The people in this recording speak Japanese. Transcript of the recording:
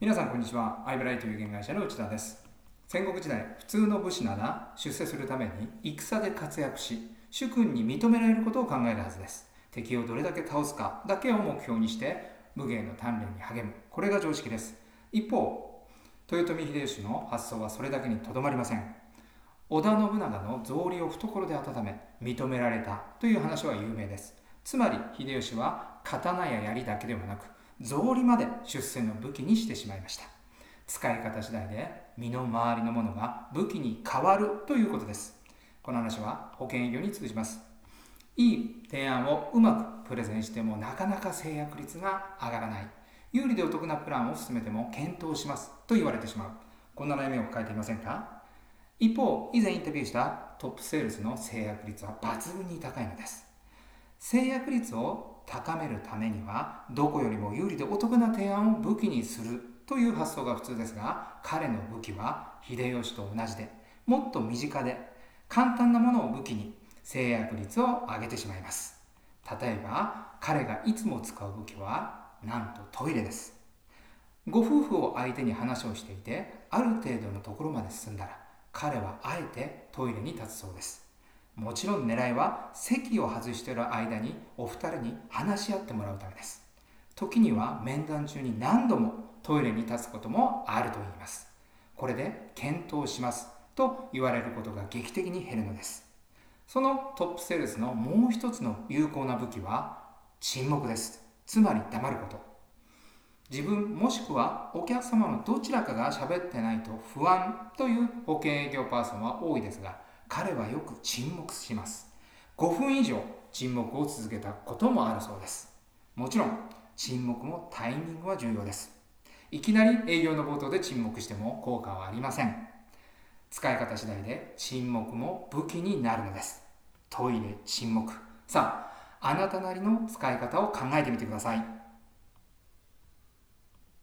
皆さんこんにちは。アイブライという現会社の内田です。戦国時代普通の武士なら出世するために戦で活躍し主君に認められることを考えるはずです。敵をどれだけ倒すかだけを目標にして武芸の鍛錬に励む。これが常識です。一方豊臣秀吉の発想はそれだけにとどまりません。織田信長の草履を懐で温め認められたという話は有名です。つまり秀吉は刀や槍だけではなく草履まで出世の武器にしてしまいました。使い方次第で身の回りのものが武器に変わるということです。この話は保険営業に通じます。いい提案をうまくプレゼンしてもなかなか制約率が上がらない。有利でお得なプランを進めても検討しますと言われてしまう。こんな悩みを抱えていませんか？一方以前インタビューしたトップセールスの制約率は抜群に高いのです。制約率を高めるためにはどこよりも有利でお得な提案を武器にするという発想が普通ですが彼の武器は秀吉と同じでもっと身近で簡単なものを武器に制約率を上げてしまいます。例えば彼がいつも使う武器はなんとトイレです。ご夫婦を相手に話をしていてある程度のところまで進んだら彼はあえてトイレに立つそうです。もちろん狙いは席を外している間にお二人に話し合ってもらうためです。時には面談中に何度もトイレに立つこともあると言います。これで検討しますと言われることが劇的に減るのです。そのトップセールスのもう一つの有効な武器は沈黙です。つまり黙ること。自分もしくはお客様のどちらかが喋ってないと不安という保険営業パーソンは多いですが彼はよく沈黙します。5分以上沈黙を続けたこともあるそうです。もちろん沈黙もタイミングは重要です。いきなり営業の冒頭で沈黙しても効果はありません。使い方次第で沈黙も武器になるのです。トイレ沈黙。さああなたなりの使い方を考えてみてください。